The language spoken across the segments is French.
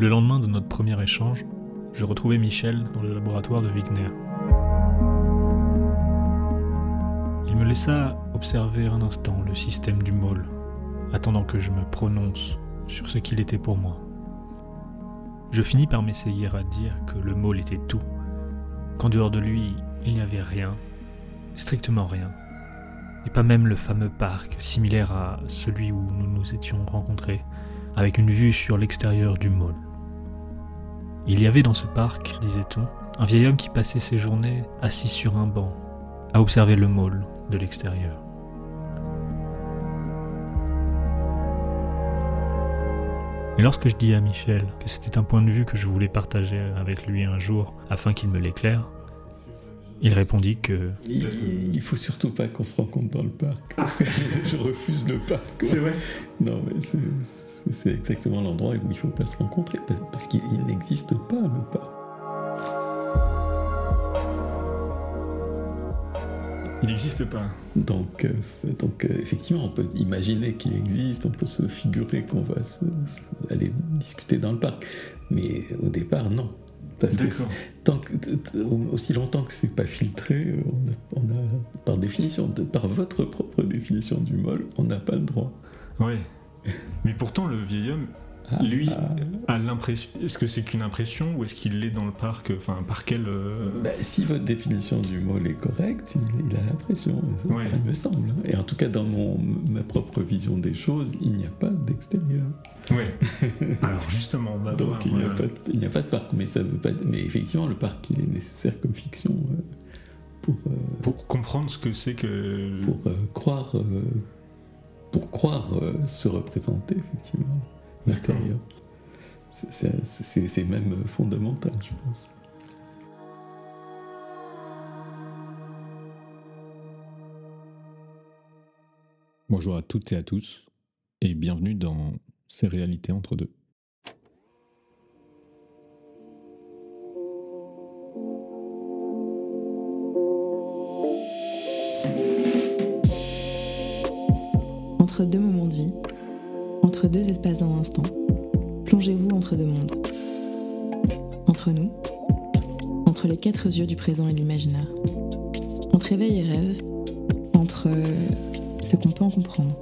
Le lendemain de notre premier échange, je retrouvais Michel dans le laboratoire de Wigner. Il me laissa observer un instant le système du môle, attendant que je me prononce sur ce qu'il était pour moi. Je finis par m'essayer à dire que le môle était tout, qu'en dehors de lui, il n'y avait rien, strictement rien, et pas même le fameux parc similaire à celui où nous nous étions rencontrés, avec une vue sur l'extérieur du môle. Il y avait dans ce parc, disait-on, un vieil homme qui passait ses journées assis sur un banc, à observer le môle de l'extérieur. Et lorsque je dis à Michel que c'était un point de vue que je voulais partager avec lui un jour afin qu'il me l'éclaire, il répondit que... Il, il faut surtout pas qu'on se rencontre dans le parc. je refuse le parc. C'est vrai Non, mais c'est- exactement l'endroit où il faut pas se rencontrer, parce, parce qu'il il n'existe pas le parc. Il n'existe pas. Donc, euh, donc euh, effectivement, on peut imaginer qu'il existe, on peut se figurer qu'on va se- se- aller discuter dans le parc. Mais au départ, non. Parce que tant que- aussi longtemps que c'est pas filtré, on a, on a, par définition, de- par votre propre définition du mol, on n'a pas le droit. Ouais. Mais pourtant, le vieil homme, lui, ah. a l'impression. Est-ce que c'est qu'une impression ou est-ce qu'il est dans le parc Enfin, par quel. euh, Bah, si votre définition du mol est correcte, il, il a l'impression, Ouais. il me semble. hein. Et en tout cas, dans mon, ma propre vision des choses, il n'y a pas d'extérieur. Ouais. Alors, justement, on va Donc voir, il n'y a, pas de- il n'y a pas de parc, mais ça veut pas. Mais effectivement, le parc il est nécessaire comme fiction euh, pour euh, Pour comprendre ce que c'est que. pour euh, croire euh, pour croire se représenter effectivement. L'intérieur. C'est- même fondamental, je pense. Bonjour à toutes et à tous, et bienvenue dans Ces réalités entre deux. Entre deux deux espaces d'un instant, plongez-vous entre deux mondes. Entre nous, entre les quatre yeux du présent et l'imaginaire. Entre éveil et rêve, entre euh, ce qu'on peut en comprendre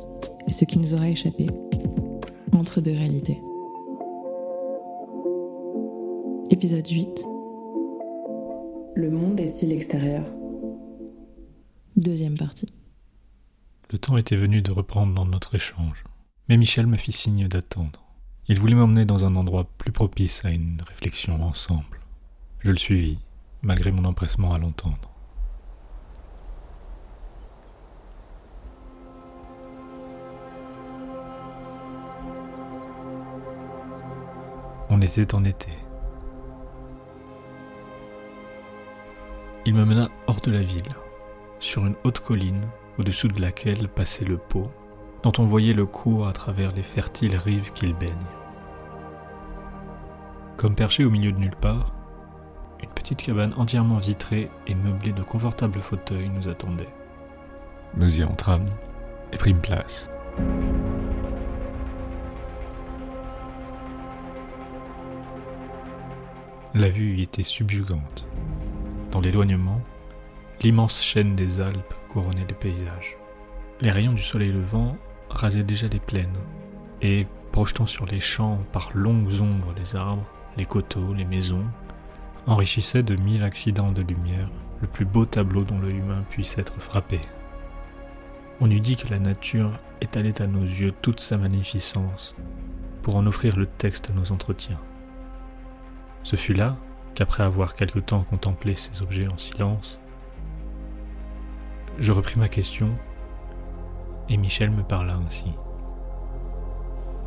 et ce qui nous aura échappé. Entre deux réalités. Épisode 8. Le monde est-il extérieur Deuxième partie. Le temps était venu de reprendre dans notre échange, mais Michel me fit signe d'attendre. Il voulait m'emmener dans un endroit plus propice à une réflexion ensemble. Je le suivis, malgré mon empressement à l'entendre. On était en été. Il me mena hors de la ville, sur une haute colline au-dessous de laquelle passait le Pô, dont on voyait le cours à travers les fertiles rives qu'il baigne. Comme perché au milieu de nulle part, une petite cabane entièrement vitrée et meublée de confortables fauteuils nous attendait. Nous y entrâmes et prîmes place. La vue y était subjugante. Dans l'éloignement, l'immense chaîne des Alpes couronnait les paysages. Les rayons du soleil levant rasaient déjà les plaines, et, projetant sur les champs par longues ombres les arbres, les coteaux, les maisons, enrichissaient de mille accidents de lumière le plus beau tableau dont l'œil humain puisse être frappé. On eût dit que la nature étalait à nos yeux toute sa magnificence pour en offrir le texte à nos entretiens. Ce fut là qu'après avoir quelque temps contemplé ces objets en silence, je repris ma question et Michel me parla ainsi.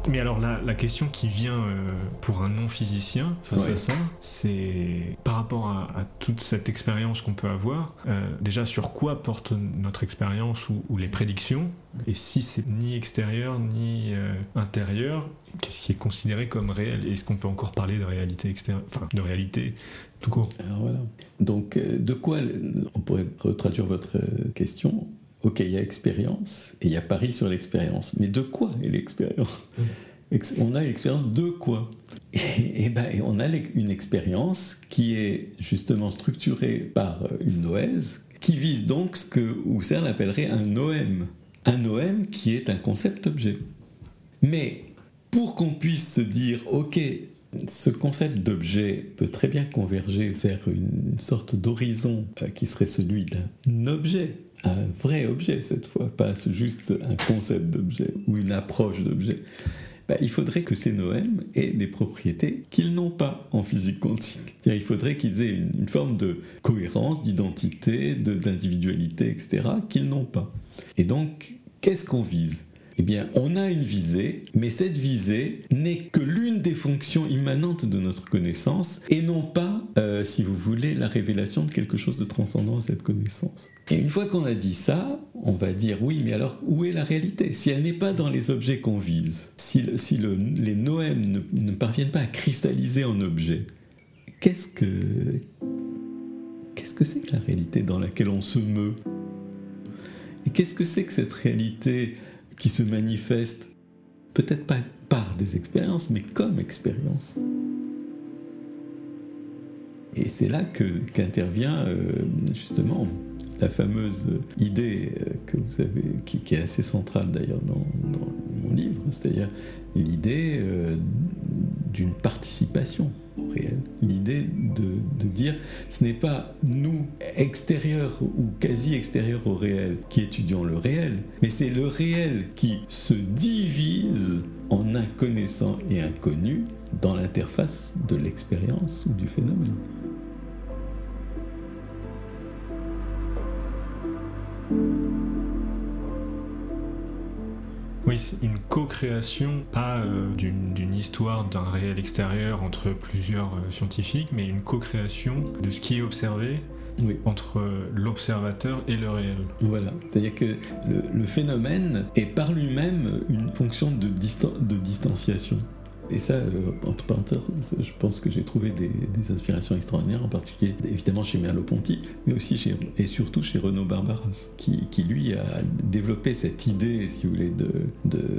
Mais alors la, la question qui vient euh, pour un non-physicien face Ouais. à ça, c'est par rapport à, à toute cette expérience qu'on peut avoir, euh, déjà sur quoi porte notre expérience ou, ou les prédictions, et si c'est ni extérieur ni euh, intérieur, qu'est-ce qui est considéré comme réel? Est-ce qu'on peut encore parler de réalité extérieure, enfin de réalité tout court? Alors voilà. Donc, euh, de quoi on pourrait retraduire votre question? Ok, il y a expérience et il y a pari sur l'expérience. Mais de quoi est l'expérience On a l'expérience de quoi et, ben, on a une expérience qui est justement structurée par une noèse, qui vise donc ce que Husserl appellerait un noème. Un noème qui est un concept-objet. Mais pour qu'on puisse se dire, ok, ce concept d'objet peut très bien converger vers une sorte d'horizon euh, qui serait celui d'un objet, un vrai objet cette fois, pas juste un concept d'objet ou une approche d'objet. Bah, il faudrait que ces noèmes aient des propriétés qu'ils n'ont pas en physique quantique. Il faudrait qu'ils aient une, forme de cohérence, d'identité, d'individualité, etc., qu'ils n'ont pas. Et donc, qu'est-ce qu'on vise? Eh bien, on a une visée, mais cette visée n'est que l'une des fonctions immanentes de notre connaissance et non pas, euh, si vous voulez, la révélation de quelque chose de transcendant à cette connaissance. Et une fois qu'on a dit ça, on va dire oui, mais alors où est la réalité? Si elle n'est pas dans les objets qu'on vise, si, les noèmes ne, parviennent pas à cristalliser en objet, qu'est-ce que qu'est-ce que c'est que la réalité dans laquelle on se meut? Et qu'est-ce que c'est que cette réalité qui se manifeste peut-être pas par des expériences, mais comme expérience. Et c'est là qu'intervient euh, justement la fameuse idée euh, que vous avez, qui, est assez centrale d'ailleurs dans, mon livre, c'est-à-dire l'idée euh, d'une participation au réel. L'idée de, dire ce n'est pas nous, extérieurs ou quasi extérieurs au réel, qui étudions le réel, mais c'est le réel qui se divise en inconnaissant et inconnu dans l'interface de l'expérience ou du phénomène. Oui, c'est une co-création, pas euh, d'une histoire d'un réel extérieur entre plusieurs euh, scientifiques, mais une co-création de ce qui est observé entre euh, l'observateur et le réel. Voilà, c'est-à-dire que le, phénomène est par lui-même une fonction de, de distanciation. Et ça, euh, entre parenthèses, je pense que j'ai trouvé des, inspirations extraordinaires, en particulier évidemment chez Merleau-Ponty, mais aussi et surtout chez Renaud Barbaras, qui, lui a développé cette idée, si vous voulez, de,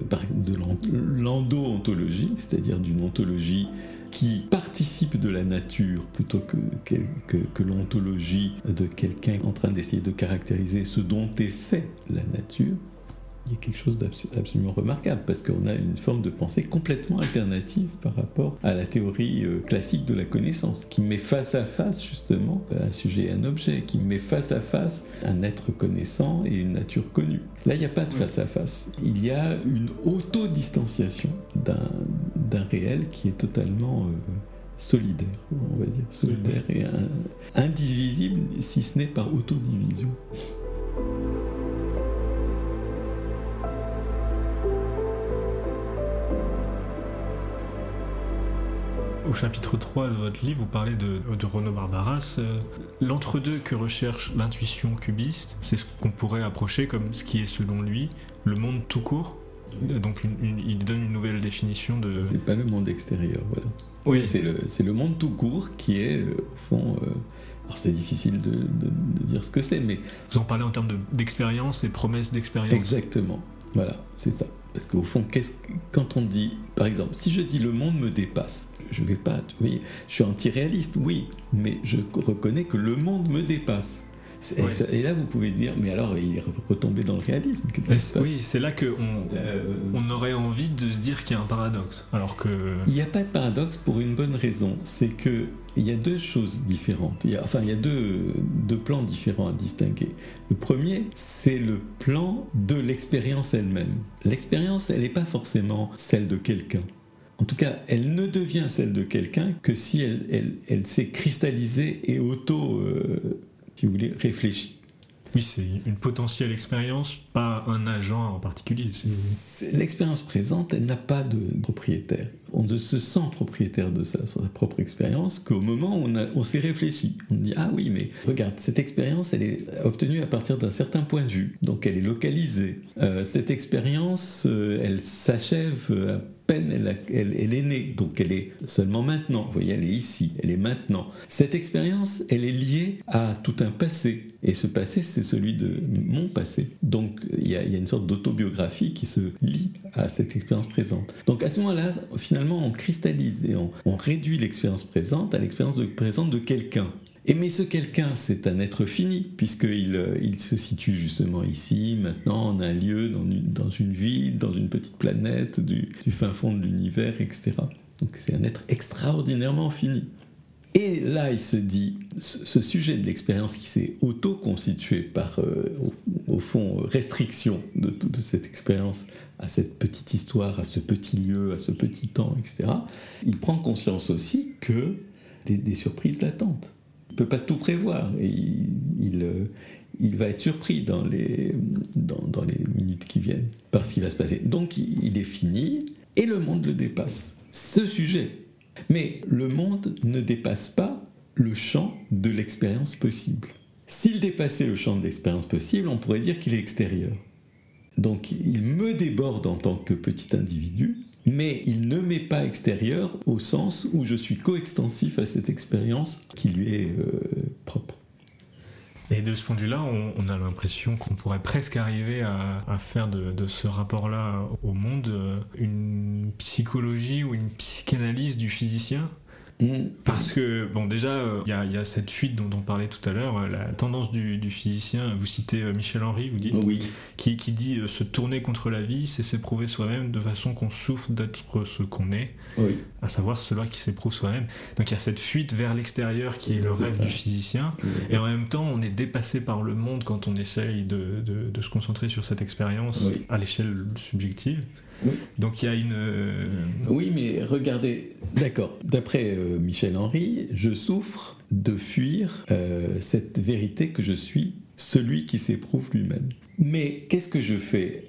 l'endo-ontologie, c'est-à-dire d'une ontologie qui participe de la nature plutôt que, que, que l'ontologie de quelqu'un en train d'essayer de caractériser ce dont est fait la nature il y a quelque chose d'absolument remarquable parce qu'on a une forme de pensée complètement alternative par rapport à la théorie euh, classique de la connaissance qui met face à face justement un sujet et un objet, qui met face à face un être connaissant et une nature connue. Là, il n'y a pas de face à face. Il y a une autodistanciation d'un réel qui est totalement euh, solidaire, on va dire, solidaire et indivisible si ce n'est par autodivision. Au chapitre 3 de votre livre, vous parlez de, de Renaud Barbaras. Euh, l'entre-deux que recherche l'intuition cubiste, c'est ce qu'on pourrait approcher comme ce qui est selon lui le monde tout court. Donc il donne une nouvelle définition de... C'est pas le monde extérieur, voilà. Oui. C'est le, le, monde tout court qui est, euh, au fond... Euh, alors c'est difficile de, de, dire ce que c'est, mais... Vous en parlez en termes d'expérience et promesses d'expérience. Exactement, voilà, c'est ça. Parce qu'au fond, quand on dit, par exemple, si je dis le monde me dépasse, je vais pas, oui, je suis anti-réaliste, oui, mais je reconnais que le monde me dépasse. Et là, vous pouvez dire, mais alors, il est retombé dans le réalisme. oui, c'est là qu'on euh, on aurait envie de se dire qu'il y a un paradoxe. Alors que... Il n'y a pas de paradoxe pour une bonne raison. C'est que il y a deux choses différentes. Il enfin, il y a deux, deux plans différents à distinguer. Le premier, c'est le plan de l'expérience elle-même. L'expérience, elle n'est pas forcément celle de quelqu'un. En tout cas, elle ne devient celle de quelqu'un que si elle s'est cristallisée et auto, euh, si vous voulez, réfléchie. Oui, c'est une potentielle expérience, pas un agent en particulier. L'expérience présente, elle n'a pas de propriétaire. On ne se sent propriétaire de sa propre expérience, qu'au moment où on, on s'est réfléchi. On dit Ah oui, mais regarde, cette expérience, elle est obtenue à partir d'un certain point de vue, donc elle est localisée. Euh, cette expérience, euh, elle s'achève elle, est née, donc elle est seulement maintenant. Vous voyez, elle est ici, elle est maintenant. Cette expérience, elle est liée à tout un passé. Et ce passé, c'est celui de mon passé. Donc il y a, une sorte d'autobiographie qui se lie à cette expérience présente. Donc à ce moment-là, finalement, on cristallise et on, on réduit l'expérience présente à l'expérience présente de quelqu'un. Et mais ce quelqu'un, c'est un être fini, puisqu'il euh, il se situe justement ici, maintenant, en un lieu, dans une, ville, dans une petite planète, du, fin fond de l'univers, etc. Donc c'est un être extraordinairement fini. Et là, il se dit, ce, sujet de l'expérience qui s'est auto-constitué par, euh, au, fond, restriction de, de cette expérience à cette petite histoire, à ce petit lieu, à ce petit temps, etc., il prend conscience aussi que des, surprises latentes ne peut pas tout prévoir. Il, euh, il, va être surpris dans les, dans, dans, les minutes qui viennent par ce qui va se passer. Donc il est fini et le monde le dépasse. Ce sujet. Mais le monde ne dépasse pas le champ de l'expérience possible. S'il dépassait le champ de l'expérience possible, on pourrait dire qu'il est extérieur. Donc il me déborde en tant que petit individu, mais il ne m'est pas extérieur au sens où je suis coextensif à cette expérience qui lui est euh, propre. Et de ce point de vue-là, on, a l'impression qu'on pourrait presque arriver à, faire de, ce rapport-là au monde euh, une psychologie ou une psychanalyse du physicien? Parce que, bon, déjà, euh, il y, a cette fuite dont on parlait tout à l'heure, euh, la tendance du, physicien, vous citez euh, Michel Henry, vous dites, qui, dit se tourner contre la vie, c'est s'éprouver soi-même de façon qu'on souffre d'être ce qu'on est, à savoir cela qui s'éprouve soi-même. Donc il y a cette fuite vers l'extérieur qui est le rêve du physicien, et en même temps, on est dépassé par le monde quand on essaye de, se concentrer sur cette expérience à l'échelle subjective. Donc il y a une... Euh, oui, mais regardez, d'accord, d'après euh, Michel Henry, je souffre de fuir euh, cette vérité que je suis, celui qui s'éprouve lui-même. Mais qu'est-ce que je fais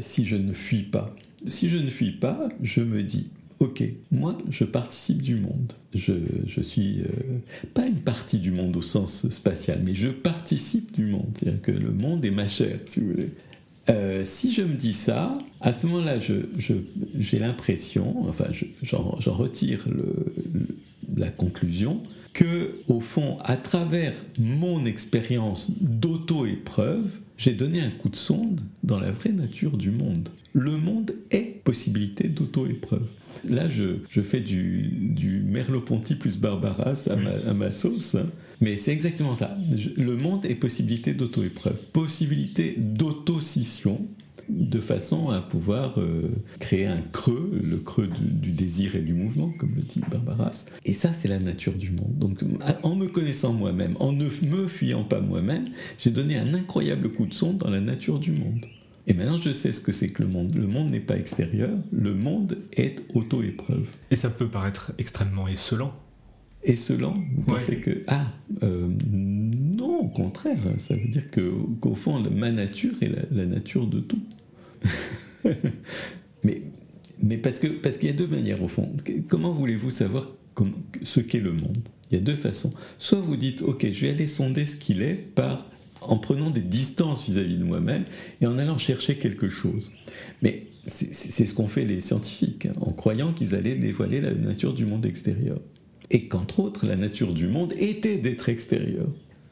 si je ne fuis pas? Si je ne fuis pas, je me dis, ok, moi je participe du monde. Je, je suis pas une partie du monde au sens spatial, mais je participe du monde. C'est-à-dire que le monde est ma chair, si vous voulez. Euh, si je me dis ça, à ce moment-là, j'ai l'impression, enfin, j'en retire la conclusion, que, au fond, à travers mon expérience d'auto-épreuve, j'ai donné un coup de sonde dans la vraie nature du monde. Le monde est possibilité d'auto-épreuve. Là, je, fais du, du Merleau-Ponty plus Barbaras à, ma, sauce, hein. mais c'est exactement ça. le monde est possibilité d'auto-épreuve, possibilité d'auto-scission, de façon à pouvoir euh, créer un creux, le creux du, désir et du mouvement, comme le dit Barbaras. Et ça, c'est la nature du monde. Donc, en me connaissant moi-même, en ne me fuyant pas moi-même, j'ai donné un incroyable coup de sonde dans la nature du monde. Et maintenant, je sais ce que c'est que le monde. Le monde n'est pas extérieur, le monde est auto-épreuve. Et ça peut paraître extrêmement esselant. Esselant Vous pensez que. Ah, euh, non, au contraire. Ça veut dire qu'au fond, ma nature est la, nature de tout. mais, mais parce qu'il parce qu'il y a deux manières, au fond. Comment voulez-vous savoir ce qu'est le monde? Il y a deux façons. Soit vous dites, ok, je vais aller sonder ce qu'il est par en prenant des distances vis-à-vis de moi-même et en allant chercher quelque chose. Mais c'est ce qu'ont fait les scientifiques, hein, en croyant qu'ils allaient dévoiler la nature du monde extérieur. Et qu'entre autres, la nature du monde était d'être extérieur.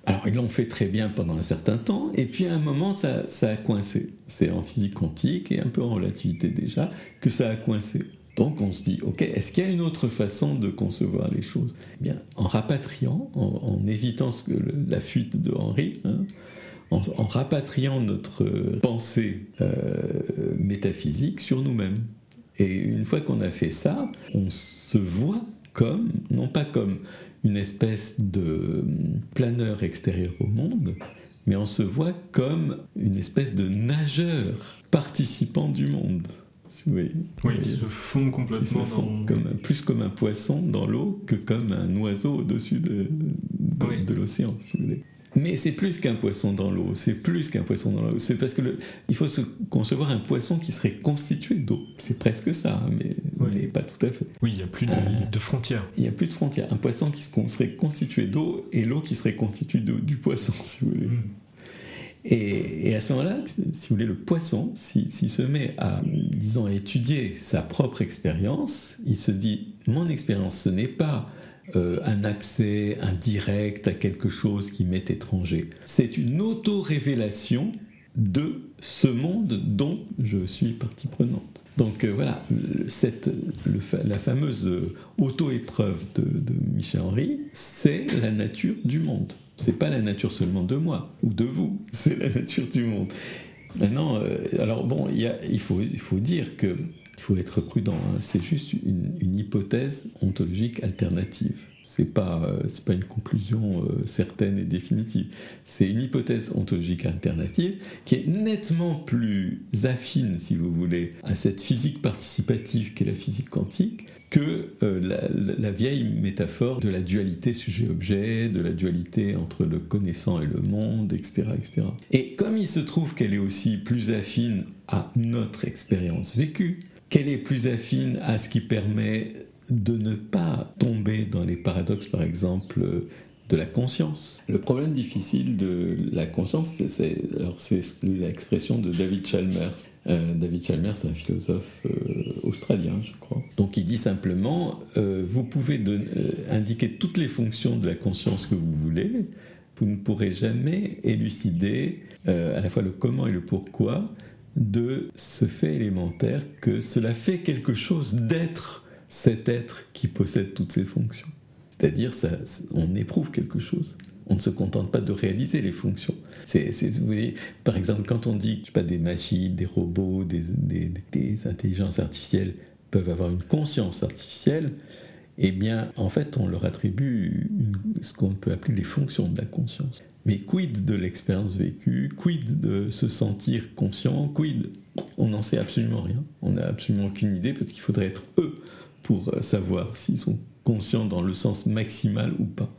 Alors ils l'ont fait très bien pendant un certain temps, et puis à un moment ça, ça a coincé. C'est en physique quantique et un peu en relativité déjà que ça a coincé. Donc on se dit, ok, est-ce qu'il y a une autre façon de concevoir les choses? Eh bien, en rapatriant, en, évitant ce que la fuite de Henri, hein, en, rapatriant notre pensée euh, métaphysique sur nous-mêmes. Et une fois qu'on a fait ça, on se voit comme, non pas comme une espèce de planeur extérieur au monde, mais on se voit comme une espèce de nageur participant du monde. Oui, oui qui se fond complètement comme, plus comme un poisson dans l'eau que comme un oiseau au-dessus de, de, l'océan, si vous voulez. Mais c'est plus qu'un poisson dans l'eau, c'est plus qu'un poisson dans l'eau. C'est parce que le, il faut se concevoir un poisson qui serait constitué d'eau. C'est presque ça, hein, mais, pas tout à fait. Oui, il n'y a plus de, euh, frontières. Il n'y a plus de frontières. Un poisson qui serait constitué d'eau et l'eau qui serait constituée du poisson, si vous voulez. Mm. Et, à ce moment-là, si vous voulez, le poisson, s'il se met à, disons, à étudier sa propre expérience, il se dit, mon expérience, ce n'est pas euh, un accès indirect à quelque chose qui m'est étranger. C'est une auto-révélation de ce monde dont je suis partie prenante. Donc euh, voilà, cette, la fameuse auto-épreuve de, de Michel Henry, c'est la nature du monde. C'est pas la nature seulement de moi ou de vous, c'est la nature du monde. Maintenant, euh, alors bon, il, faut, dire que il faut être prudent. Hein. c'est juste une, hypothèse ontologique alternative. C'est pas euh, pas une conclusion euh, certaine et définitive. C'est une hypothèse ontologique alternative qui est nettement plus affine, si vous voulez, à cette physique participative qu'est la physique quantique que euh, la, vieille métaphore de la dualité sujet-objet, de la dualité entre le connaissant et le monde, etc., etc. Et comme il se trouve qu'elle est aussi plus affine à notre expérience vécue, qu'elle est plus affine à ce qui permet de ne pas tomber dans les paradoxes, par exemple, de la conscience. Le problème difficile de la conscience, c'est l'expression de David Chalmers. Euh, David Chalmers, c'est un philosophe euh, australien, je crois. Donc il dit simplement, euh, vous pouvez indiquer toutes les fonctions de la conscience que vous voulez, vous ne pourrez jamais élucider à la fois le comment et le pourquoi de ce fait élémentaire que cela fait quelque chose d'être cet être qui possède toutes ces fonctions. C'est-à-dire, on éprouve quelque chose. On ne se contente pas de réaliser les fonctions. C'est, vous voyez, par exemple, quand on dit pas, des machines, des robots, des, intelligences artificielles peuvent avoir une conscience artificielle, eh bien, en fait, on leur attribue ce qu'on peut appeler les fonctions de la conscience. Mais quid de l'expérience vécue, quid de se sentir conscient, quid? On n'en sait absolument rien. On n'a absolument aucune idée parce qu'il faudrait être eux pour savoir s'ils sont conscient dans le sens maximal ou pas.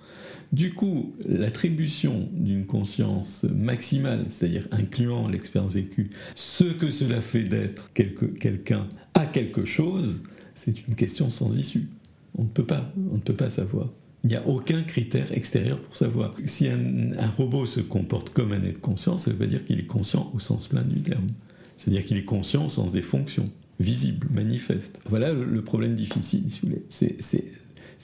Du coup, l'attribution d'une conscience maximale, c'est-à-dire incluant l'expérience vécue, ce que cela fait d'être quelqu'un à quelque chose, c'est une question sans issue. On ne peut pas, on ne peut pas savoir. Il n'y a aucun critère extérieur pour savoir. Si un, robot se comporte comme un être conscient, ça veut pas dire qu'il est conscient au sens plein du terme. C'est-à-dire qu'il est conscient au sens des fonctions, visibles, manifestes. Voilà le problème difficile, si vous voulez.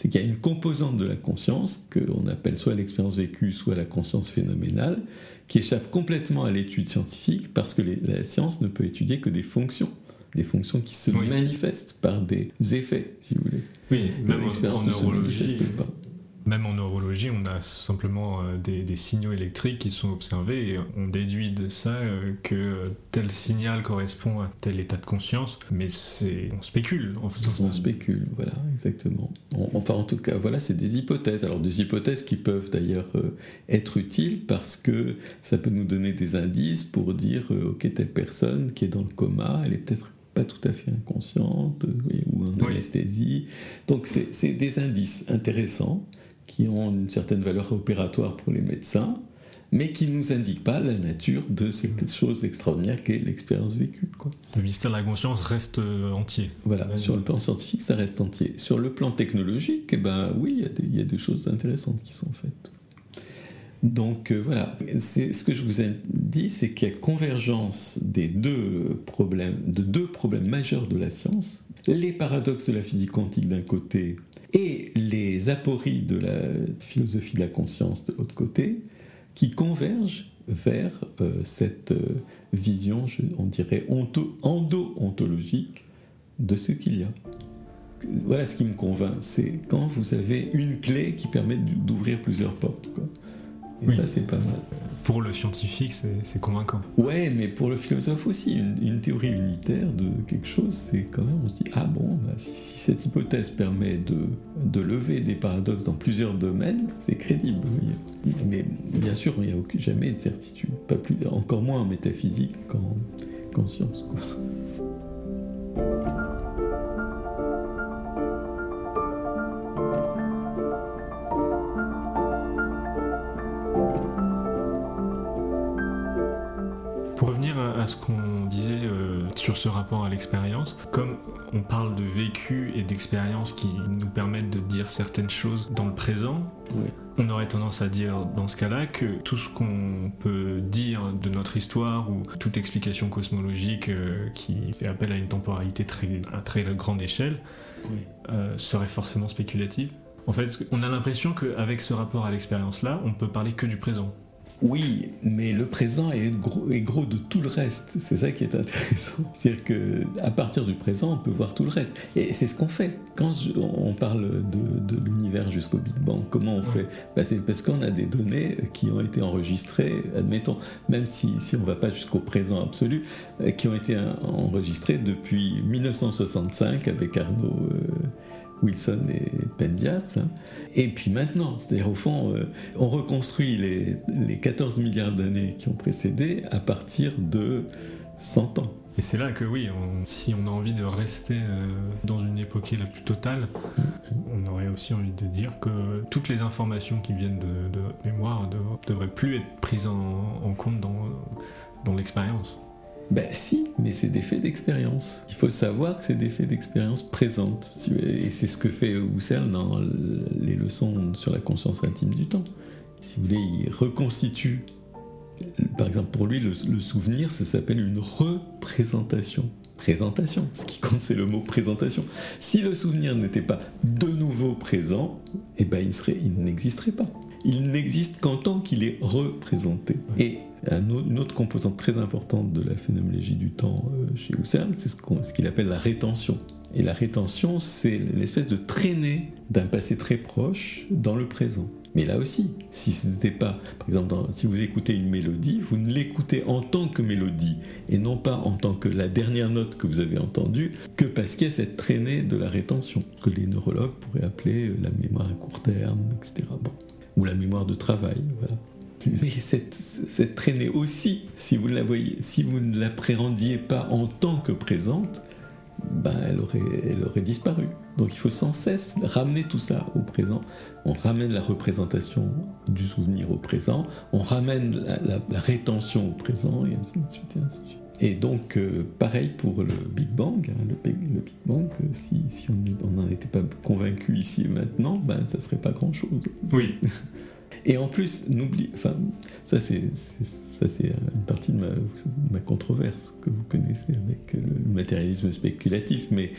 Qu'il y a une composante de la conscience, que l'on appelle soit l'expérience vécue, soit la conscience phénoménale, qui échappe complètement à l'étude scientifique parce que la science ne peut étudier que des fonctions des fonctions qui se manifestent par des effets, si vous voulez. Oui, même l'expérience ne se manifeste pas. Même en neurologie, on a simplement euh, des, signaux électriques qui sont observés et on déduit de ça euh, que tel signal correspond à tel état de conscience, mais c'est on spécule en faisant ça. On spécule, voilà, exactement. enfin, en tout cas, voilà, c'est des hypothèses. Alors, des hypothèses qui peuvent d'ailleurs euh, être utiles parce que ça peut nous donner des indices pour dire, ok, telle personne qui est dans le coma, elle est peut-être pas tout à fait inconsciente ou en anesthésie. Donc, c'est des indices intéressants qui ont une certaine valeur opératoire pour les médecins, mais qui ne nous indiquent pas la nature de cette chose extraordinaire qu'est l'expérience vécue. Quoi. Le mystère de la conscience reste euh, entier. Voilà, sur le plan scientifique, ça reste entier. Sur le plan technologique, eh ben, oui, il y, a des choses intéressantes qui sont faites. Donc euh, voilà, ce que je vous ai dit, c'est qu'il y a convergence des deux problèmes, de deux problèmes majeurs de la science les paradoxes de la physique quantique d'un côté et les apories de la philosophie de la conscience de l'autre côté, qui convergent vers euh, cette euh, vision, on dirait, endo-ontologique de ce qu'il y a. Voilà ce qui me convainc, c'est quand vous avez une clé qui permet d'ouvrir plusieurs portes. Et ça, c'est pas mal. Pour le scientifique, c'est convaincant. Ouais, mais pour le philosophe aussi, une, théorie unitaire de quelque chose, c'est quand même, on se dit, ah bon, bah, si, cette hypothèse permet de, de, lever des paradoxes dans plusieurs domaines, c'est crédible. Mais bien sûr, il n'y a aucune, jamais de certitude, pas plus, encore moins en métaphysique qu'en conscience. Quoi. Ce qu'on disait euh, sur ce rapport à l'expérience. Comme on parle de vécu et d'expérience qui nous permettent de dire certaines choses dans le présent, on aurait tendance à dire dans ce cas-là que tout ce qu'on peut dire de notre histoire ou toute explication cosmologique euh, qui fait appel à une temporalité très, à très grande échelle euh, serait forcément spéculative. En fait, on a l'impression qu'avec ce rapport à l'expérience-là, on peut parler que du présent. Oui, mais le présent est gros, est gros, de tout le reste. C'est ça qui est intéressant. C'est-à-dire qu'à partir du présent, on peut voir tout le reste. Et c'est ce qu'on fait. Quand on parle de, l'univers jusqu'au Big Bang, comment on fait? Bah, C'est parce qu'on a des données qui ont été enregistrées, admettons, même si, on ne va pas jusqu'au présent absolu, euh, qui ont été enregistrées depuis 1965 avec Arnaud. Euh, Wilson et Penzias. Hein. Et puis maintenant, c'est-à-dire au fond, euh, on reconstruit les, les 14 milliards d'années qui ont précédé à partir de 100 ans. Et c'est là que oui, si on a envie de rester euh, dans une époque la plus totale, on aurait aussi envie de dire que toutes les informations qui viennent de, notre mémoire ne devraient plus être prises en, en compte dans, dans l'expérience. Ben si, mais c'est des faits d'expérience. Il faut savoir que c'est des faits d'expérience présentes. Et c'est ce que fait Husserl dans les leçons sur la conscience intime du temps. Si vous voulez, il reconstitue. Par exemple, pour lui, le, souvenir, ça s'appelle une représentation. Présentation. Ce qui compte, c'est le mot présentation. Si le souvenir n'était pas de nouveau présent, eh ben, il n'existerait pas il n'existe qu'en tant qu'il est représenté. Et une autre composante très importante de la phénoménologie du temps euh, chez Husserl, c'est ce qu'il appelle la rétention. Et la rétention, c'est l'espèce de traîner d'un passé très proche dans le présent. Mais là aussi, si ce n'était pas, par exemple, si vous écoutez une mélodie, vous ne l'écoutez en tant que mélodie et non pas en tant que la dernière note que vous avez entendue, que parce qu'il y a cette traînée de la rétention, que les neurologues pourraient appeler la mémoire à court terme, etc. Bon ou la mémoire de travail. Voilà. Mais cette, cette traînée aussi, si vous, la voyez, si vous ne l'appréhendiez pas en tant que présente, ben elle, aurait, elle aurait disparu. Donc il faut sans cesse ramener tout ça au présent. On ramène la représentation du souvenir au présent, on ramène la, rétention au présent, et ainsi de suite. Et, ainsi de suite. et donc, euh, pareil pour le Big Bang. Hein, le, le, Big Bang, euh, si, si on n'en était pas convaincu ici et maintenant, ben, ça serait pas grand-chose. Oui. Et en plus, n'oublie, enfin, ça c'est ça c'est une partie de ma, controverse que vous connaissez avec le matérialisme spéculatif, mais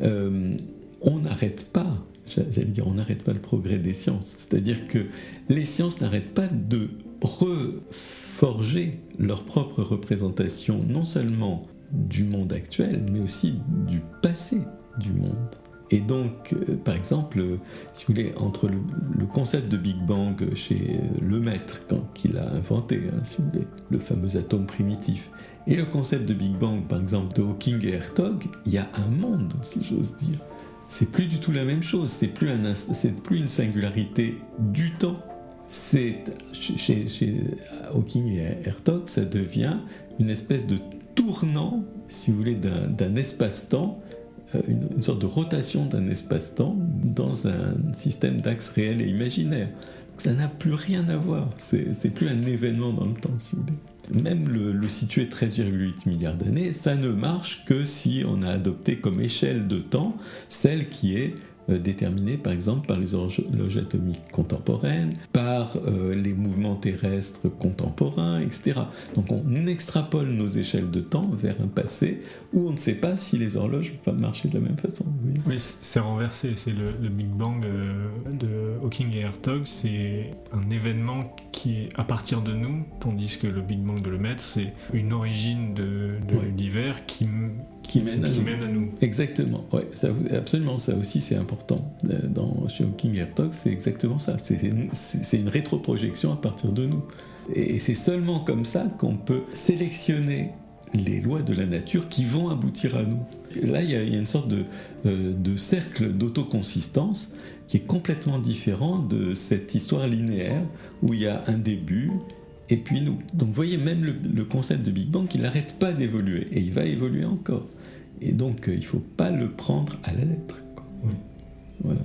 euh, on n'arrête pas, j'allais dire, on n'arrête pas le progrès des sciences. C'est-à-dire que les sciences n'arrêtent pas de reforger leur propre représentation, non seulement du monde actuel, mais aussi du passé du monde. Et donc, euh, par exemple, si vous voulez, entre le, concept de Big Bang chez le maître, qu'il a inventé, hein, le fameux atome primitif, et le concept de Big Bang, par exemple, de Hawking et Hertog, il y a un monde, si j'ose dire. C'est plus du tout la même chose, c'est plus, plus une singularité du temps. Chez, chez Hawking et Hertog, ça devient une espèce de tournant, si vous voulez, d'un espace-temps euh, une, sorte de rotation d'un espace-temps dans un système d'axes réels et imaginaires. Ça n'a plus rien à voir, c'est plus un événement dans le temps, si vous voulez. Même le, le situer 13,8 milliards d'années, ça ne marche que si on a adopté comme échelle de temps celle qui est déterminée par exemple par les horloges atomiques contemporaines, par euh, les mouvements terrestres contemporains, etc. Donc on extrapole nos échelles de temps vers un passé où on ne sait pas si les horloges vont marcher de la même façon. Oui, c'est renversé, c'est le, Big Bang euh, de Hawking et Hertog, c'est un événement qui est à partir de nous, tandis que le Big Bang de Lemaitre, c'est une origine de, l'univers qui qui mène, à, nous. Exactement, ouais, ça, absolument, ça aussi c'est important. Euh, dans, chez Hawking et Hertog, c'est exactement ça. C'est une rétroprojection à partir de nous. Et c'est seulement comme ça qu'on peut sélectionner les lois de la nature qui vont aboutir à nous. Là, il y a, une sorte de, euh, de cercle d'autoconsistance qui est complètement différent de cette histoire linéaire où il y a un début, et puis nous. Donc vous voyez, même le, concept de Big Bang, il n'arrête pas d'évoluer, et il va évoluer encore. Et donc, euh, il ne faut pas le prendre à la lettre. Voilà.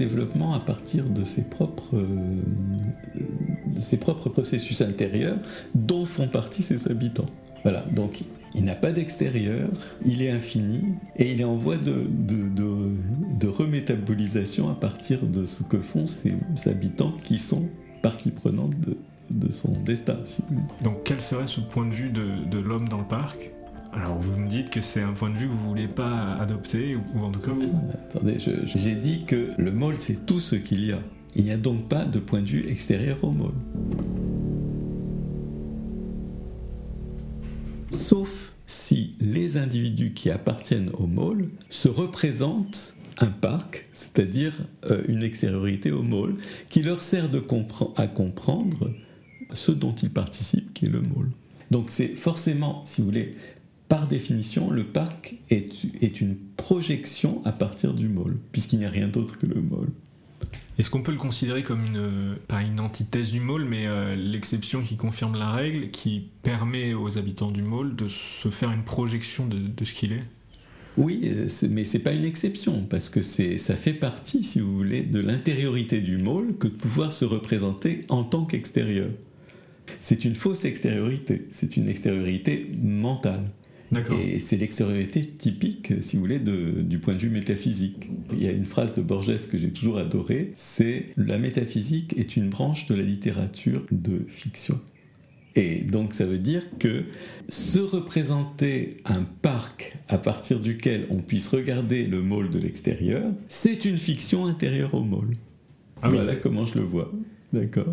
Développement à partir de ses propres, euh, de ses propres processus intérieurs dont font partie ses habitants. Voilà, donc il n'a pas d'extérieur, il est infini et il est en voie de, de, remétabolisation à partir de ce que font ses habitants qui sont partie prenante de, son destin. Donc quel serait ce point de vue de l'homme dans le parc? Alors vous me dites que c'est un point de vue que vous voulez pas adopter, ou en tout cas. Euh, attendez, j'ai dit que le môle c'est tout ce qu'il y a. Il n'y a donc pas de point de vue extérieur au môle. Sauf si les individus qui appartiennent au môle se représentent un parc, c'est-à-dire euh, une extériorité au môle, qui leur sert à comprendre ce dont ils participent, qui est le môle. Donc c'est forcément, si vous voulez, par définition, le parc est, est une projection à partir du môle, puisqu'il n'y a rien d'autre que le môle. Est-ce qu'on peut le considérer comme une, pas une antithèse du môle, mais euh, l'exception qui confirme la règle, qui permet aux habitants du môle de se faire une projection de, de ce qu'il est? Oui, euh, c'est- mais c'est pas une exception, parce que ça fait partie, si vous voulez, de l'intériorité du môle que de pouvoir se représenter en tant qu'extérieur. C'est une fausse extériorité, c'est une extériorité mentale. Et c'est l'extériorité typique, si vous voulez, de- du point de vue métaphysique. Il y a une phrase de Borges que j'ai toujours adorée, c'est La métaphysique est une branche de la littérature de fiction. Et donc ça veut dire que se représenter un parc à partir duquel on puisse regarder le môle de l'extérieur, c'est une fiction intérieure au môle. Ah oui. Voilà comment je le vois. D'accord?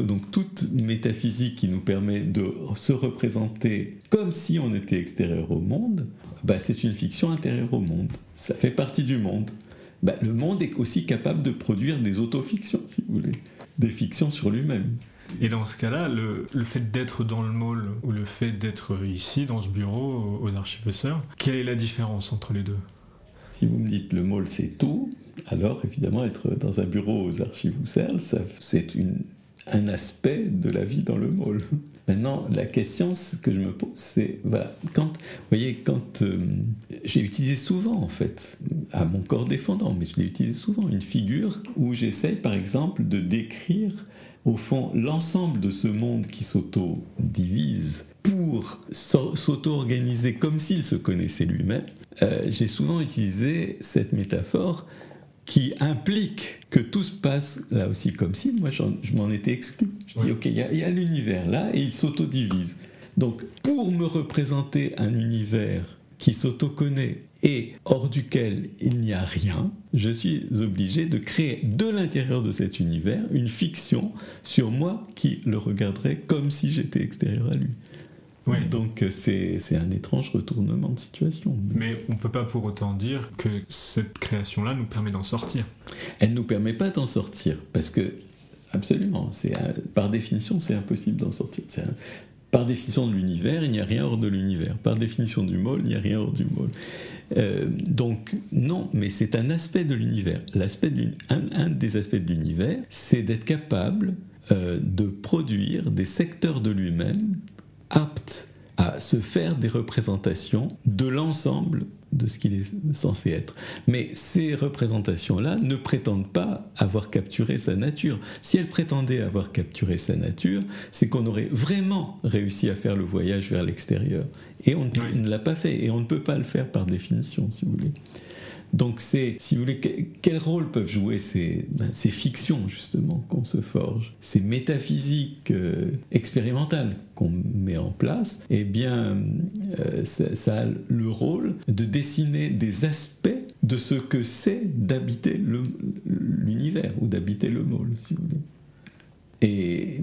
Donc toute métaphysique qui nous permet de se représenter comme si on était extérieur au monde, bah, c'est une fiction intérieure au monde. Ça fait partie du monde. Bah, le monde est aussi capable de produire des autofictions, si vous voulez, des fictions sur lui-même. Et dans ce cas-là, le, le fait d'être dans le môle ou le fait d'être ici, dans ce bureau, aux archives sœurs, quelle est la différence entre les deux? Si vous me dites le môle c'est tout, alors évidemment être dans un bureau aux archives ça, c'est une, un aspect de la vie dans le môle. Maintenant, la question que je me pose, c'est voilà, quand, vous voyez, quand euh, j'ai utilisé souvent en fait, à mon corps défendant, mais je l'ai utilisé souvent, une figure où j'essaye par exemple de décrire au fond l'ensemble de ce monde qui s'auto-divise pour s'au- s'auto-organiser comme s'il se connaissait lui-même, euh, j'ai souvent utilisé cette métaphore qui implique que tout se passe là aussi comme si moi je m'en étais exclu. Je dis ok, il y, a- il y a l'univers là et il s'autodivise. Donc pour me représenter un univers qui s'auto-connaît et hors duquel il n'y a rien, je suis obligé de créer de l'intérieur de cet univers une fiction sur moi qui le regarderait comme si j'étais extérieur à lui. Oui. Donc euh, c'est un étrange retournement de situation. Mais on peut pas pour autant dire que cette création-là nous permet d'en sortir. Elle ne nous permet pas d'en sortir, parce que, absolument, c'est par définition, c'est impossible d'en sortir. Un- par définition de l'univers, il n'y a rien hors de l'univers. Par définition du môle, il n'y a rien hors du môle. Euh, donc, non, mais c'est un aspect de l'univers. L'aspect un, un des aspects de l'univers, c'est d'être capable euh, de produire des secteurs de lui-même aptes à se faire des représentations de l'ensemble de ce qu'il est censé être. Mais ces représentations-là ne prétendent pas avoir capturé sa nature. Si elles prétendaient avoir capturé sa nature, c'est qu'on aurait vraiment réussi à faire le voyage vers l'extérieur. Et on Oui. ne l'a pas fait, et on ne peut pas le faire par définition, si vous voulez. Donc c'est, si vous voulez, que- quel rôle peuvent jouer ces, ben, ces fictions justement qu'on se forge, ces métaphysiques euh, expérimentales qu'on met en place? Eh bien, euh, ça, ça a le rôle de dessiner des aspects de ce que c'est d'habiter l'univers ou d'habiter le môle, si vous voulez. Et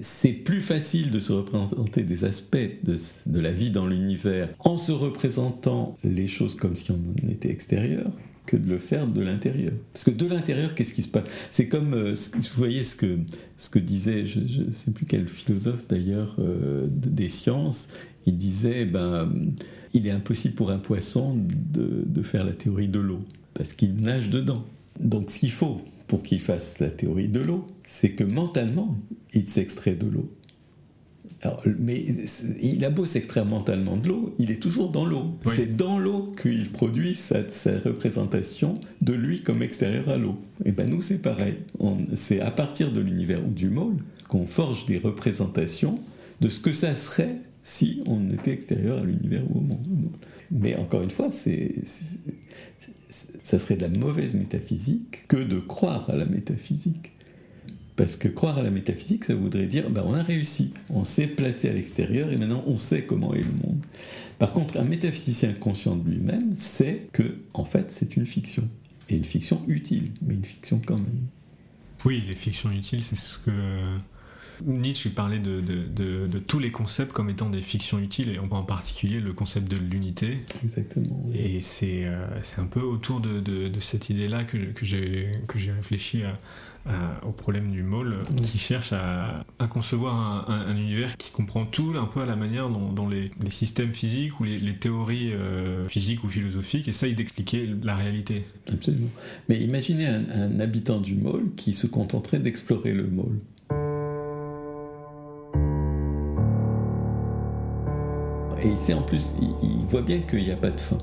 c'est plus facile de se représenter des aspects de, la vie dans l'univers en se représentant les choses comme si on en était extérieur que de le faire de l'intérieur. Parce que de l'intérieur, qu'est-ce qui se passe? C'est comme, euh, vous voyez ce que, ce que disait, je ne sais plus quel philosophe d'ailleurs, euh, de- des sciences, il disait, ben, il est impossible pour un poisson de faire la théorie de l'eau, parce qu'il nage dedans. Donc ce qu'il faut pour qu'il fasse la théorie de l'eau, c'est que mentalement, il s'extrait de l'eau. mais il a beau s'extraire mentalement de l'eau, il est toujours dans l'eau. C'est dans l'eau qu'il produit sa, représentation de lui comme extérieur à l'eau. Et ben nous c'est pareil. C'est à partir de l'univers ou du môle qu'on forge des représentations de ce que ça serait si on était extérieur à l'univers ou au monde. Mais encore une fois, c'est, ça serait de la mauvaise métaphysique que de croire à la métaphysique. Parce que croire à la métaphysique, ça voudrait dire, ben, on a réussi, on s'est placé à l'extérieur et maintenant on sait comment est le monde. Par contre, un métaphysicien conscient de lui-même sait que, en fait, c'est une fiction. Et une fiction utile, mais une fiction quand même. Oui, les fictions utiles, c'est ce que Nietzsche parlait de, de, tous les concepts comme étant des fictions utiles, et en particulier le concept de l'unité. Exactement. Et c'est euh, c'est un peu autour de, cette idée-là que, j'ai réfléchi au problème du môle, qui cherche à, à concevoir un, univers qui comprend tout un peu à la manière dont, les, les, systèmes physiques ou les, théories euh, physiques ou philosophiques essayent d'expliquer la réalité. Absolument. Mais imaginez un, un habitant du môle qui se contenterait d'explorer le môle. Et il sait en plus, il, voit bien qu'il n'y a pas de fin.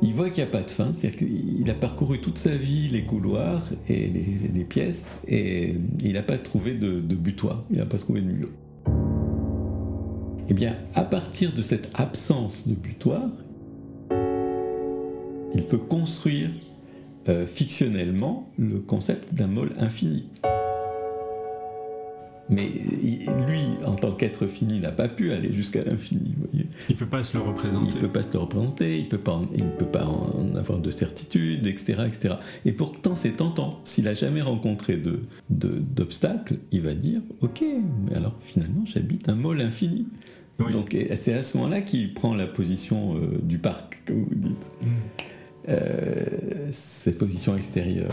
il voit qu'il n'y a pas de fin, c'est-à-dire qu'il a parcouru toute sa vie les couloirs et les, pièces et il n'a pas trouvé de, de butoir, il n'a pas trouvé de mulot. Eh bien, à partir de cette absence de butoir, il peut construire euh, fictionnellement le concept d'un môle infini. Mais lui, en tant qu'être fini, n'a pas pu aller jusqu'à l'infini. Il ne peut pas se le représenter. Il ne peut pas se le représenter, il, peut pas il ne peut pas en avoir de certitude, etc. etc. Et pourtant, c'est tentant. S'il n'a jamais rencontré d'obstacles, de, il va dire Ok, mais alors finalement, j'habite un môle infini. Donc c'est à ce moment-là qu'il prend la position euh, du parc, comme vous dites. Mm. Euh, cette position extérieure.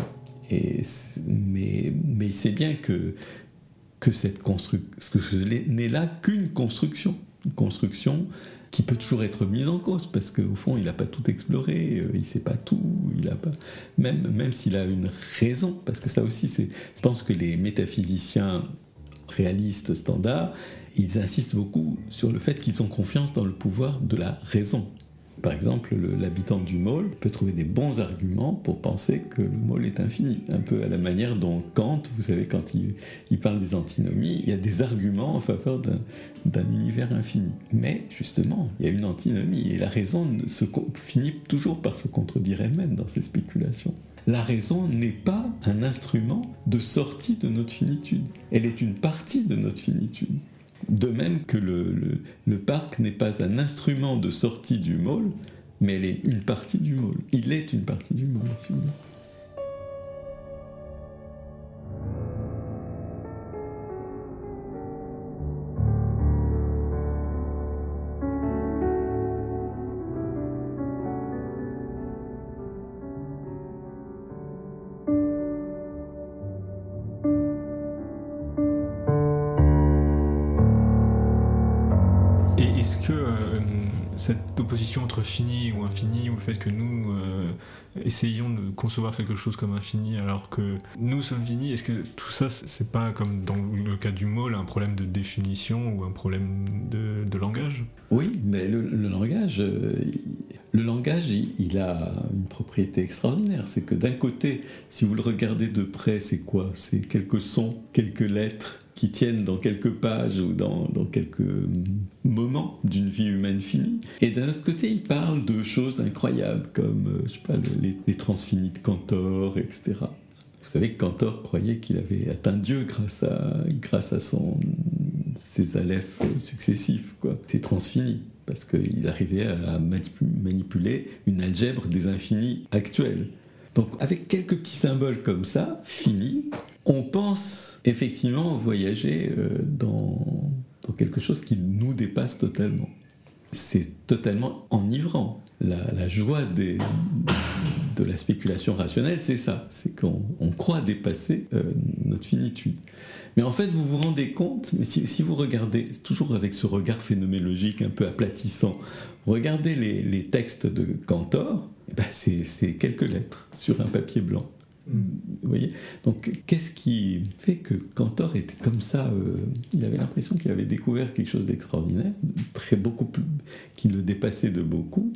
Mais, mais il sait bien que, que cette construction, n'est là qu'une construction. Une construction qui peut toujours être mise en cause parce qu'au fond il n'a pas tout exploré, euh, il ne sait pas tout, il a même même s'il a une raison parce que ça aussi je pense que les métaphysiciens réalistes standards ils insistent beaucoup sur le fait qu'ils ont confiance dans le pouvoir de la raison par exemple, l'habitant du môle peut trouver des bons arguments pour penser que le môle est infini. Un peu à la manière dont Kant, vous savez, quand il, parle des antinomies, il y a des arguments en faveur d'un univers infini. Mais justement, il y a une antinomie et la raison se, finit toujours par se contredire elle-même dans ses spéculations. La raison n'est pas un instrument de sortie de notre finitude. Elle est une partie de notre finitude. De même que le, parc n'est pas un instrument de sortie du môle, mais elle est une partie du môle. Il est une partie du môle, si vous voulez. Entre fini ou infini, ou le fait que nous euh, essayons de concevoir quelque chose comme infini alors que nous sommes finis, est-ce que tout ça, c'est pas comme dans le cas du môle, un problème de définition ou un problème de, langage? Oui, mais le, langage, euh, le langage, il, a une propriété extraordinaire. C'est que d'un côté, si vous le regardez de près, c'est quoi? C'est quelques sons, quelques lettres qui tiennent dans quelques pages ou dans, dans quelques moments d'une vie humaine finie. Et d'un autre côté, il parle de choses incroyables comme, euh, je sais pas, les, transfinis de Cantor, etc. Vous savez que Cantor croyait qu'il avait atteint Dieu grâce à, grâce à son, ses alephes successifs, quoi, ses transfinis, parce qu'il arrivait à manipuler une algèbre des infinis actuels. Donc avec quelques petits symboles comme ça, finis, on pense effectivement voyager euh, dans, quelque chose qui nous dépasse totalement. C'est totalement enivrant. La, joie de la spéculation rationnelle, c'est ça, c'est qu'on croit dépasser euh, notre finitude. Mais en fait, vous vous rendez compte, mais si, vous regardez, toujours avec ce regard phénoménologique un peu aplatissant, regardez les, textes de Cantor, eh ben, c'est quelques lettres sur un papier blanc. Vous voyez? Donc, qu'est-ce qui fait que Cantor était comme ça euh, Il avait l'impression qu'il avait découvert quelque chose d'extraordinaire, très beaucoup plus, qui le dépassait de beaucoup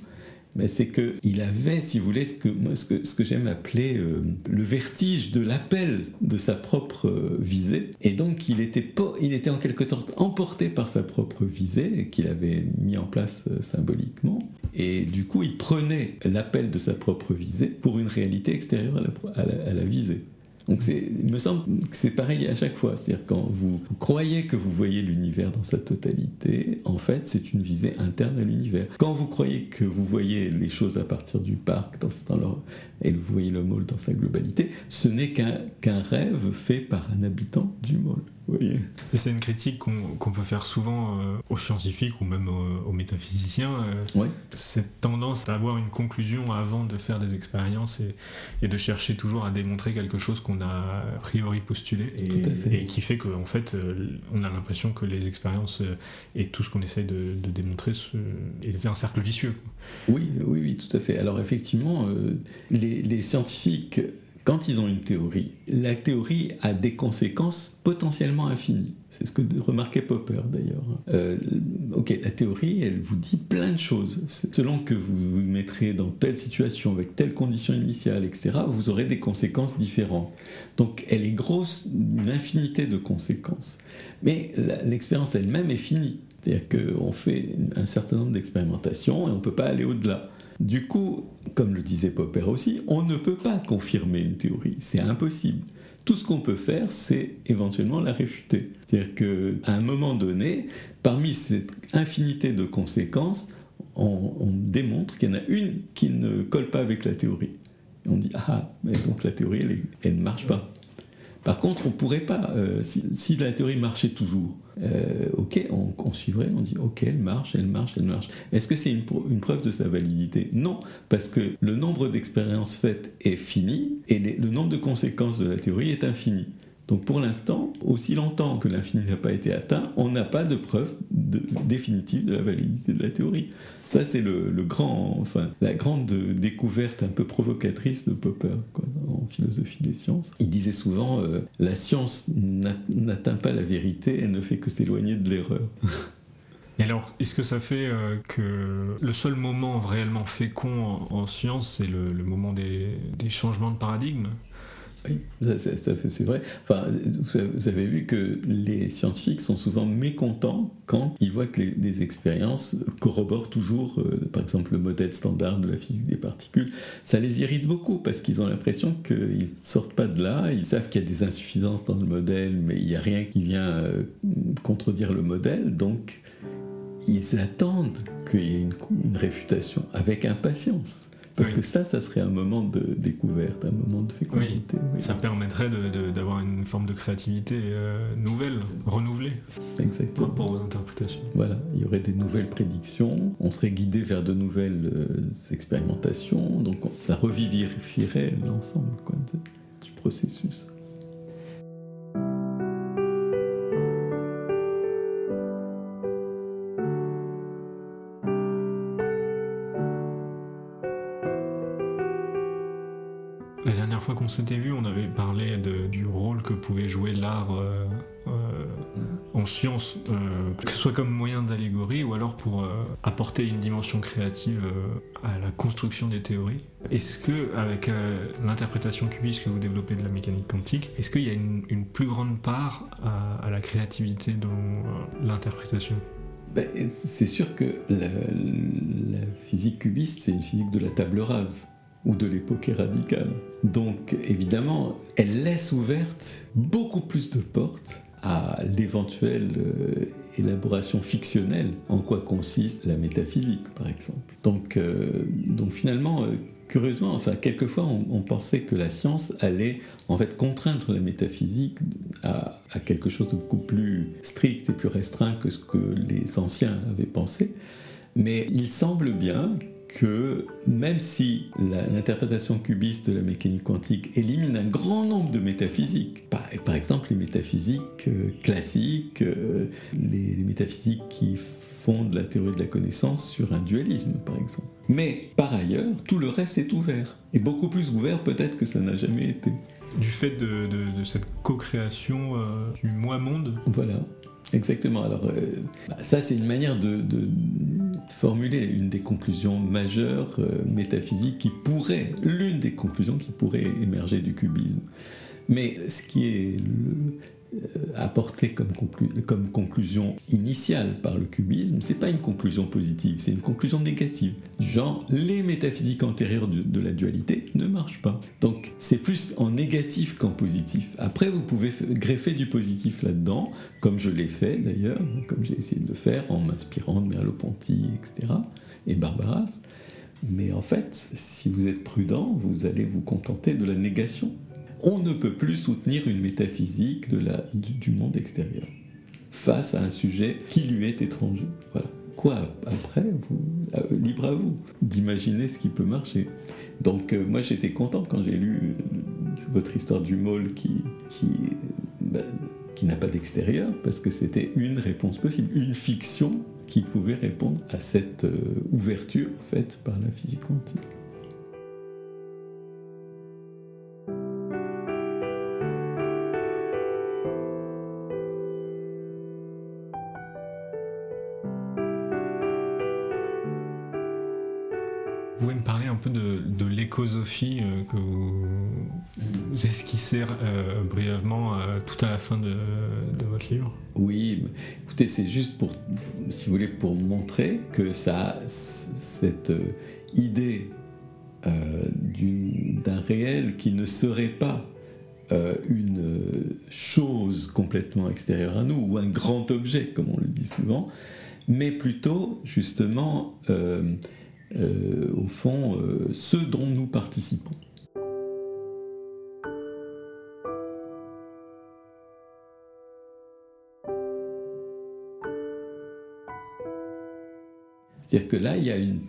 c'est qu'il avait, si vous voulez, ce que, ce que, ce que j'aime appeler euh, le vertige de l'appel de sa propre euh, visée. Et donc, il était, il était en quelque sorte emporté par sa propre visée, qu'il avait mis en place symboliquement. Et du coup, il prenait l'appel de sa propre visée pour une réalité extérieure à la visée. Donc il me semble que c'est pareil à chaque fois. C'est-à-dire quand vous croyez que vous voyez l'univers dans sa totalité, en fait c'est une visée interne à l'univers. Quand vous croyez que vous voyez les choses à partir du parc dans, leur, et vous voyez le mall dans sa globalité, ce n'est qu'un rêve fait par un habitant du mall. Et c'est une critique qu'on peut faire souvent euh, aux scientifiques ou même aux, métaphysiciens. Euh, cette tendance à avoir une conclusion avant de faire des expériences et, de chercher toujours à démontrer quelque chose qu'on a a priori postulé et, qui fait qu'en fait euh, on a l'impression que les expériences et tout ce qu'on essaye de, démontrer est un cercle vicieux. Oui, oui, oui, tout à fait. Alors effectivement, les, les scientifiques quand ils ont une théorie, la théorie a des conséquences potentiellement infinies. C'est ce que remarquait Popper d'ailleurs. Euh, ok, la théorie, elle vous dit plein de choses. Selon que vous vous mettrez dans telle situation, avec telle condition initiale, etc., vous aurez des conséquences différentes. Donc elle est grosse d'une infinité de conséquences. Mais l'expérience elle-même est finie. C'est-à-dire qu'on fait un certain nombre d'expérimentations et on ne peut pas aller au-delà. Du coup, comme le disait Popper aussi, on ne peut pas confirmer une théorie, c'est impossible. Tout ce qu'on peut faire, c'est éventuellement la réfuter. C'est-à-dire qu'à un moment donné, parmi cette infinité de conséquences, on, démontre qu'il y en a une qui ne colle pas avec la théorie. on dit ah, donc la théorie, elle ne marche pas. Par contre, on pourrait pas, euh, si, la théorie marchait toujours, euh, ok, on, suivrait, on dit ok, elle marche, elle marche, elle marche. Est-ce que c'est une, preuve de sa validité? Non, parce que le nombre d'expériences faites est fini et le nombre de conséquences de la théorie est infini. Donc pour l'instant, aussi longtemps que l'infini n'a pas été atteint, on n'a pas de preuve définitive de la validité de la théorie. Ça, c'est la grande découverte un peu provocatrice de Popper en philosophie des sciences. Il disait souvent euh, la science n'atteint pas la vérité, elle ne fait que s'éloigner de l'erreur. Et alors, est-ce que ça fait euh, que le seul moment réellement fécond en, science, c'est le, moment des changements de paradigme? Oui, c'est vrai. Enfin, vous avez vu que les scientifiques sont souvent mécontents quand ils voient que les, expériences corroborent toujours, euh, par exemple, le modèle standard de la physique des particules. Ça les irrite beaucoup parce qu'ils ont l'impression qu'ils ne sortent pas de là. Ils savent qu'il y a des insuffisances dans le modèle, mais il n'y a rien qui vient euh, contredire le modèle. Donc, ils attendent qu'il y ait une réfutation avec impatience. Parce que ça, ça serait un moment de découverte, un moment de fécondité. Ça permettrait d'avoir une forme de créativité euh, nouvelle, renouvelée. Exactement. Par rapport aux interprétations. Voilà, il y aurait des nouvelles prédictions, on serait guidé vers de nouvelles euh, expérimentations, donc ça revivifierait l'ensemble du processus. S'était vu, on avait parlé du rôle que pouvait jouer l'art euh, euh, en science, euh, que ce soit comme moyen d'allégorie ou alors pour apporter une dimension créative à la construction des théories. Est-ce que, avec l'interprétation cubiste que vous développez de la mécanique quantique, est-ce qu'il y a une, plus grande part à, la créativité dans l'interprétation? Ben, c'est sûr que la, physique cubiste, c'est une physique de la table rase ou de l'époque radicale. Donc évidemment, elle laisse ouverte beaucoup plus de portes à l'éventuelle euh, élaboration fictionnelle en quoi consiste la métaphysique par exemple. Donc, euh, donc finalement, euh, curieusement, enfin quelquefois on, pensait que la science allait en fait contraindre la métaphysique à, à, quelque chose de beaucoup plus strict et plus restreint que ce que les anciens avaient pensé. Mais il semble bien que même si l'interprétation cubiste de la mécanique quantique élimine un grand nombre de métaphysiques, par, par exemple les métaphysiques euh, classiques, euh, les, les métaphysiques qui fondent la théorie de la connaissance sur un dualisme, par exemple. Mais par ailleurs, tout le reste est ouvert, et beaucoup plus ouvert peut-être que ça n'a jamais été. Du fait de, de- de cette co-création euh, du moi-monde, Voilà, exactement. Alors, bah, ça, c'est une manière de, de formuler une des conclusions majeures euh, métaphysiques qui pourrait, l'une des conclusions qui pourrait émerger du cubisme. Mais ce qui est euh, apporté comme, conclu- comme conclusion initiale par le cubisme, c'est pas une conclusion positive, c'est une conclusion négative. Genre, les métaphysiques antérieures de, de la dualité ne marchent pas. Donc, c'est plus en négatif qu'en positif. Après, vous pouvez greffer du positif là-dedans, comme je l'ai fait d'ailleurs, comme j'ai essayé de le faire en m'inspirant de Merleau-Ponty, etc., et Barbaras. Mais en fait, si vous êtes prudent, vous allez vous contenter de la négation. On ne peut plus soutenir une métaphysique du, monde extérieur face à un sujet qui lui est étranger. Voilà. Quoi après, vous, euh, libre à vous d'imaginer ce qui peut marcher. Donc euh, moi j'étais content quand j'ai lu euh, votre histoire du môle bah, qui n'a pas d'extérieur, parce que c'était une réponse possible, une fiction qui pouvait répondre à cette ouverture faite par la physique quantique. Que vous, esquissez euh, brièvement euh, tout à la fin de, votre livre Oui, écoutez, c'est juste pour, si vous voulez, pour montrer que ça, cette euh, idée d'un réel qui ne serait pas une chose complètement extérieure à nous ou un grand objet, comme on le dit souvent, mais plutôt justement, au fond, ce dont nous participons. C'est-à-dire que là, il y, a une,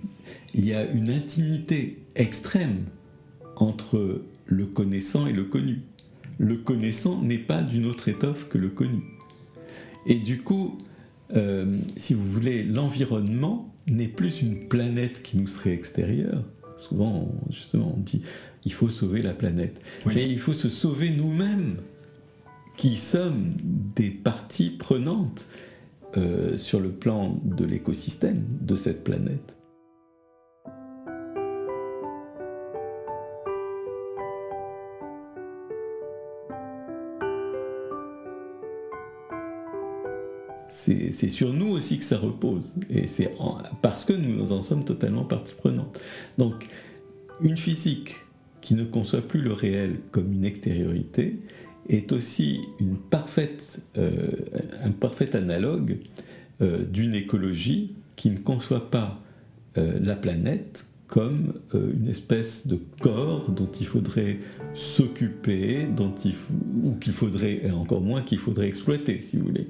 il y a une intimité extrême entre le connaissant et le connu. Le connaissant n'est pas d'une autre étoffe que le connu. Et du coup, euh, si vous voulez, l'environnement n'est plus une planète qui nous serait extérieure. Souvent, on- justement, on dit il faut sauver la planète. Oui. Mais il faut se sauver nous-mêmes, qui sommes des parties prenantes euh, sur le plan de l'écosystème de cette planète. C'est sur nous aussi que ça repose. Parce que nous en sommes totalement partie prenante. Donc, une physique qui ne conçoit plus le réel comme une extériorité est aussi euh, un parfait analogue euh, d'une écologie qui ne conçoit pas euh, la planète comme une espèce de corps dont il faudrait s'occuper, ou qu'il faudrait, et encore moins qu'il faudrait exploiter, si vous voulez.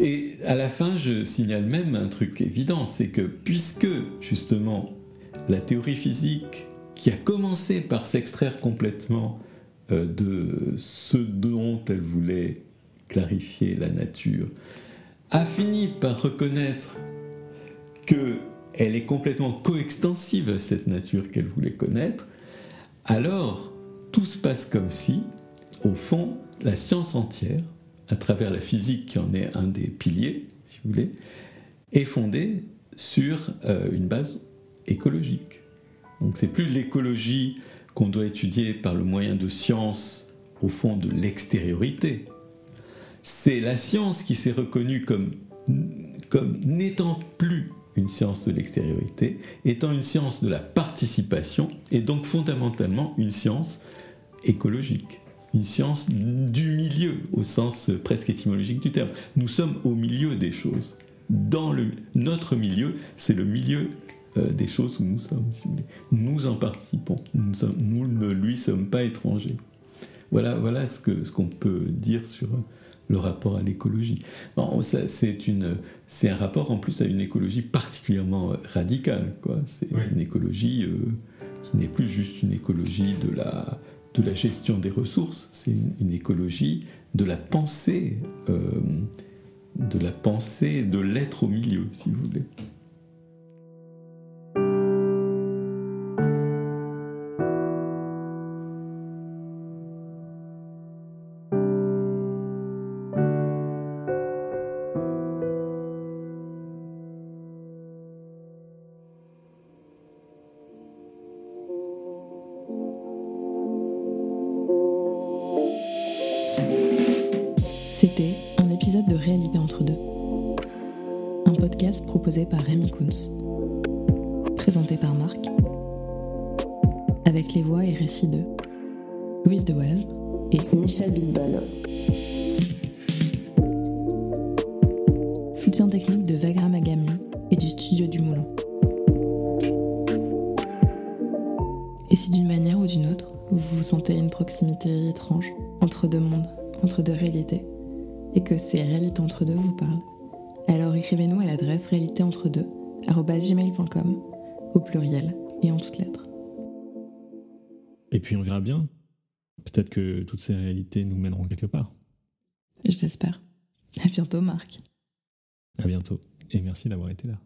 Et à la fin, je signale même un truc évident, c'est que puisque justement la théorie physique, qui a commencé par s'extraire complètement de ce dont elle voulait clarifier la nature, a fini par reconnaître que elle est complètement coextensive à cette nature qu'elle voulait connaître, alors tout se passe comme si, au fond, la science entière, à travers la physique qui en est un des piliers, si vous voulez, est fondée sur euh, une base écologique. Donc c'est plus l'écologie qu'on doit étudier par le moyen de sciences, au fond, de l'extériorité. C'est la science qui s'est reconnue comme, n'étant plus une science de l'extériorité, étant une science de la participation, et donc fondamentalement une science écologique, une science du milieu, au sens presque étymologique du terme. Nous sommes au milieu des choses. Dans le, notre milieu, c'est le milieu euh, des choses où nous sommes, si vous voulez. Nous en participons. Nous, sommes- nous ne lui sommes pas étrangers. Voilà, voilà ce qu'on peut dire sur le rapport à l'écologie. c'est un rapport en plus à une écologie particulièrement radicale. C'est une écologie qui n'est plus juste une écologie de la, de la gestion des ressources, c'est une, écologie de la pensée, de la pensée de l'être au milieu, si vous voulez. Toutes ces réalités nous mèneront quelque part. Je l'espère. À bientôt, Marc. À bientôt. Et merci d'avoir été là.